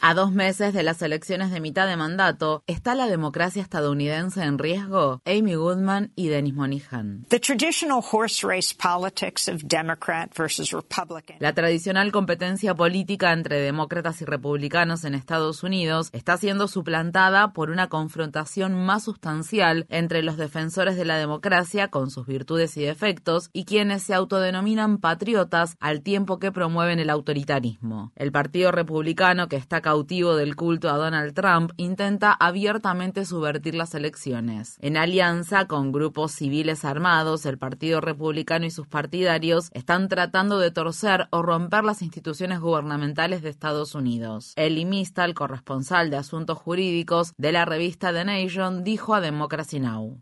A dos meses de las elecciones de mitad de mandato, ¿está la democracia estadounidense en riesgo? Amy Goodman y Dennis Monihan. La tradicional competencia política entre demócratas y republicanos en Estados Unidos está siendo suplantada por una confrontación más sustancial entre los defensores de la democracia con sus virtudes y defectos y quienes se autodenominan patriotas al tiempo que promueven el autoritarismo. El Partido Republicano, que está cautivo del culto a Donald Trump, intenta abiertamente subvertir las elecciones. En alianza con grupos civiles armados, el Partido Republicano y sus partidarios están tratando de torcer o romper las instituciones gubernamentales de Estados Unidos. Eli Mistal, corresponsal de asuntos jurídicos de la revista The Nation, dijo a Democracy Now!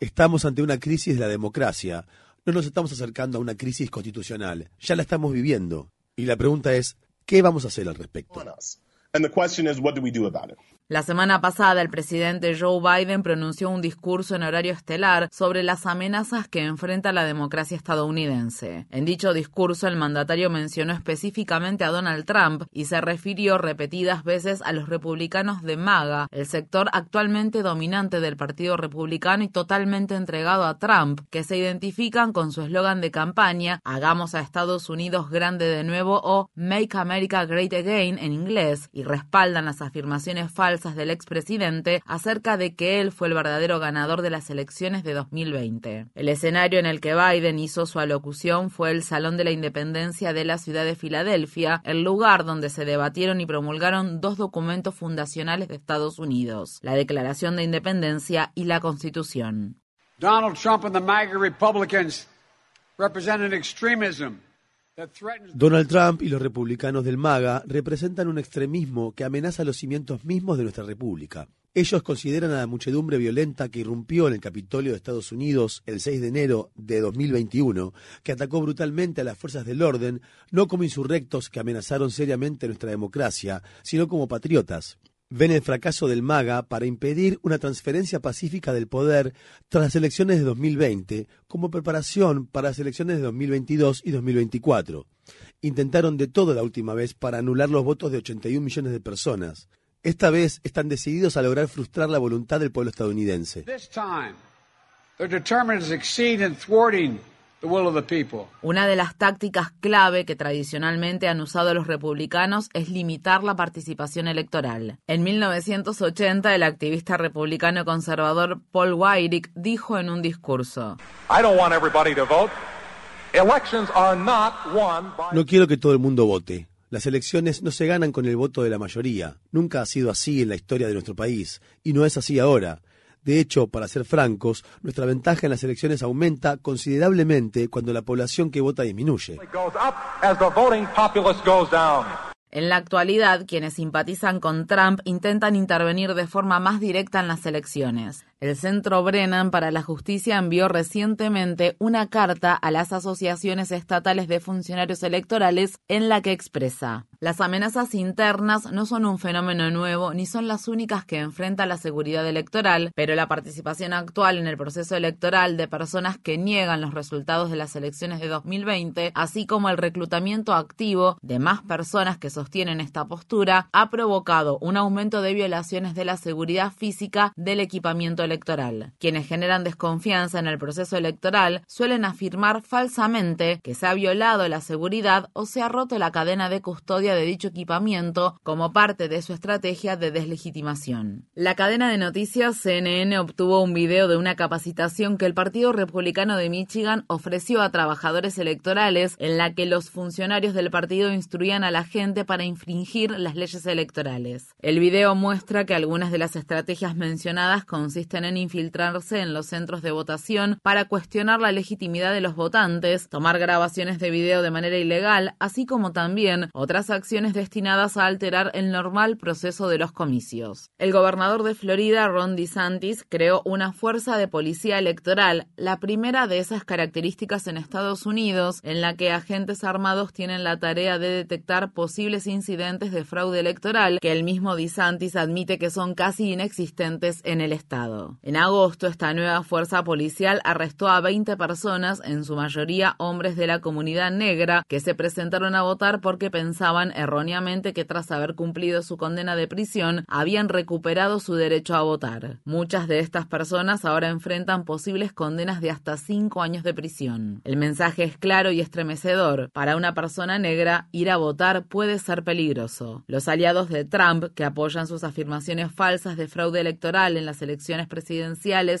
Estamos ante una crisis de la democracia. No nos estamos acercando a una crisis constitucional. Ya la estamos viviendo. Y la pregunta es, ¿qué vamos a hacer al respecto? La semana pasada, el presidente Joe Biden pronunció un discurso en horario estelar sobre las amenazas que enfrenta la democracia estadounidense. En dicho discurso, el mandatario mencionó específicamente a Donald Trump y se refirió repetidas veces a los republicanos de MAGA, el sector actualmente dominante del Partido Republicano y totalmente entregado a Trump, que se identifican con su eslogan de campaña Hagamos a Estados Unidos grande de nuevo o Make America Great Again en inglés y respaldan las afirmaciones falsas del expresidente acerca de que él fue el verdadero ganador de las elecciones de 2020. El escenario en el que Biden hizo su alocución fue el Salón de la Independencia de la ciudad de Filadelfia, el lugar donde se debatieron y promulgaron dos documentos fundacionales de Estados Unidos, la Declaración de Independencia y la Constitución. Donald Trump and the MAGA Republicans represent an extremism Donald Trump y los republicanos del MAGA representan un extremismo que amenaza los cimientos mismos de nuestra república. Ellos consideran a la muchedumbre violenta que irrumpió en el Capitolio de Estados Unidos el 6 de enero de 2021, que atacó brutalmente a las fuerzas del orden, no como insurrectos que amenazaron seriamente nuestra democracia, sino como patriotas ven el fracaso del MAGA para impedir una transferencia pacífica del poder tras las elecciones de 2020 como preparación para las elecciones de 2022 y 2024. Intentaron de todo la última vez para anular los votos de 81 millones de personas. Esta vez están decididos a lograr frustrar la voluntad del pueblo estadounidense. Una de las tácticas clave que tradicionalmente han usado los republicanos es limitar la participación electoral. En 1980, el activista republicano conservador Paul Weyrich dijo en un discurso: No quiero que todo el mundo vote. Las elecciones no se ganan con el voto de la mayoría. Nunca ha sido así en la historia de nuestro país, y no es así ahora. De hecho, para ser francos, nuestra ventaja en las elecciones aumenta considerablemente cuando la población que vota disminuye. En la actualidad, quienes simpatizan con Trump intentan intervenir de forma más directa en las elecciones. El Centro Brennan para la Justicia envió recientemente una carta a las asociaciones estatales de funcionarios electorales en la que expresa las amenazas internas no son un fenómeno nuevo ni son las únicas que enfrenta la seguridad electoral, pero la participación actual en el proceso electoral de personas que niegan los resultados de las elecciones de 2020, así como el reclutamiento activo de más personas que sostienen esta postura, ha provocado un aumento de violaciones de la seguridad física del equipamiento electoral. Quienes generan desconfianza en el proceso electoral suelen afirmar falsamente que se ha violado la seguridad o se ha roto la cadena de custodia de dicho equipamiento como parte de su estrategia de deslegitimación. La cadena de noticias CNN obtuvo un video de una capacitación que el Partido Republicano de Michigan ofreció a trabajadores electorales en la que los funcionarios del partido instruían a la gente para infringir las leyes electorales. El video muestra que algunas de las estrategias mencionadas consisten en infiltrarse en los centros de votación para cuestionar la legitimidad de los votantes, tomar grabaciones de video de manera ilegal, así como también otras acciones destinadas a alterar el normal proceso de los comicios. El gobernador de Florida, Ron DeSantis, creó una fuerza de policía electoral, la primera de esas características en Estados Unidos, en la que agentes armados tienen la tarea de detectar posibles incidentes de fraude electoral que el mismo DeSantis admite que son casi inexistentes en el estado. En agosto, esta nueva fuerza policial arrestó a 20 personas, en su mayoría hombres de la comunidad negra, que se presentaron a votar porque pensaban erróneamente que tras haber cumplido su condena de prisión, habían recuperado su derecho a votar. Muchas de estas personas ahora enfrentan posibles condenas de hasta cinco años de prisión. El mensaje es claro y estremecedor. Para una persona negra, ir a votar puede ser peligroso. Los aliados de Trump, que apoyan sus afirmaciones falsas de fraude electoral en las elecciones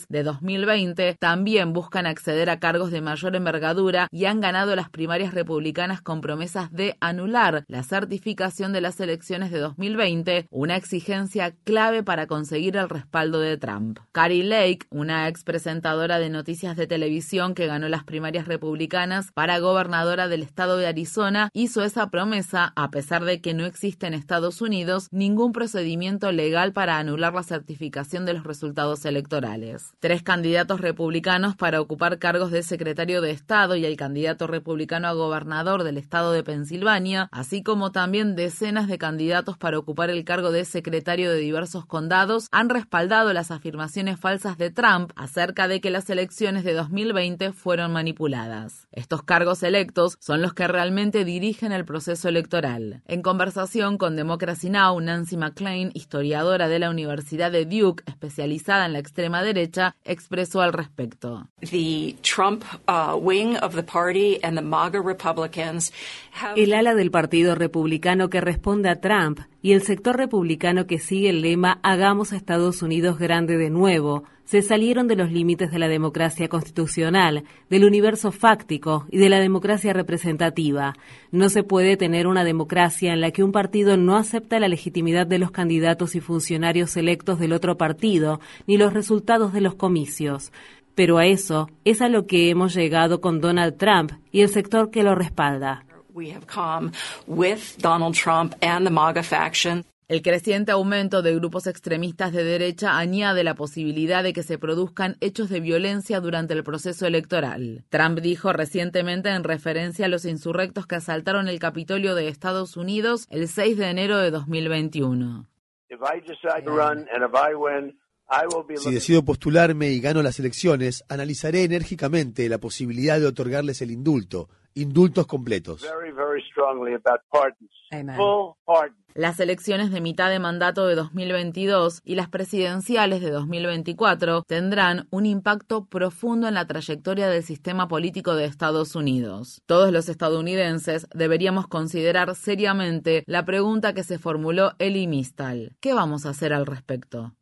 de 2020, también buscan acceder a cargos de mayor envergadura y han ganado las primarias republicanas con promesas de anular la certificación de las elecciones de 2020, una exigencia clave para conseguir el respaldo de Trump. Carrie Lake, una ex presentadora de noticias de televisión que ganó las primarias republicanas para gobernadora del estado de Arizona, hizo esa promesa a pesar de que no existe en Estados Unidos ningún procedimiento legal para anular la certificación de los resultados electorales. Tres candidatos republicanos para ocupar cargos de secretario de Estado y el candidato republicano a gobernador del estado de Pensilvania, así como también decenas de candidatos para ocupar el cargo de secretario de diversos condados, han respaldado las afirmaciones falsas de Trump acerca de que las elecciones de 2020 fueron manipuladas. Estos cargos electos son los que realmente dirigen el proceso electoral. En conversación con Democracy Now, Nancy McClain, historiadora de la Universidad de Duke, especializada en la extrema derecha, expresó al respecto. El ala del Partido Republicano que responde a Trump y el sector republicano que sigue el lema Hagamos a Estados Unidos grande de nuevo, se salieron de los límites de la democracia constitucional, del universo fáctico y de la democracia representativa. No se puede tener una democracia en la que un partido no acepta la legitimidad de los candidatos y funcionarios electos del otro partido, ni los resultados de los comicios. Pero a eso es a lo que hemos llegado con Donald Trump y el sector que lo respalda. El creciente aumento de grupos extremistas de derecha añade la posibilidad de que se produzcan hechos de violencia durante el proceso electoral. Trump dijo recientemente en referencia a los insurrectos que asaltaron el Capitolio de Estados Unidos el 6 de enero de 2021. Si decido postularme y gano las elecciones, analizaré enérgicamente la posibilidad de otorgarles el indulto, indultos completos. Las elecciones de mitad de mandato de 2022 y las presidenciales de 2024 tendrán un impacto profundo en la trayectoria del sistema político de Estados Unidos. Todos los estadounidenses deberíamos considerar seriamente la pregunta que se formuló Elie Mistal. ¿Qué vamos a hacer al respecto?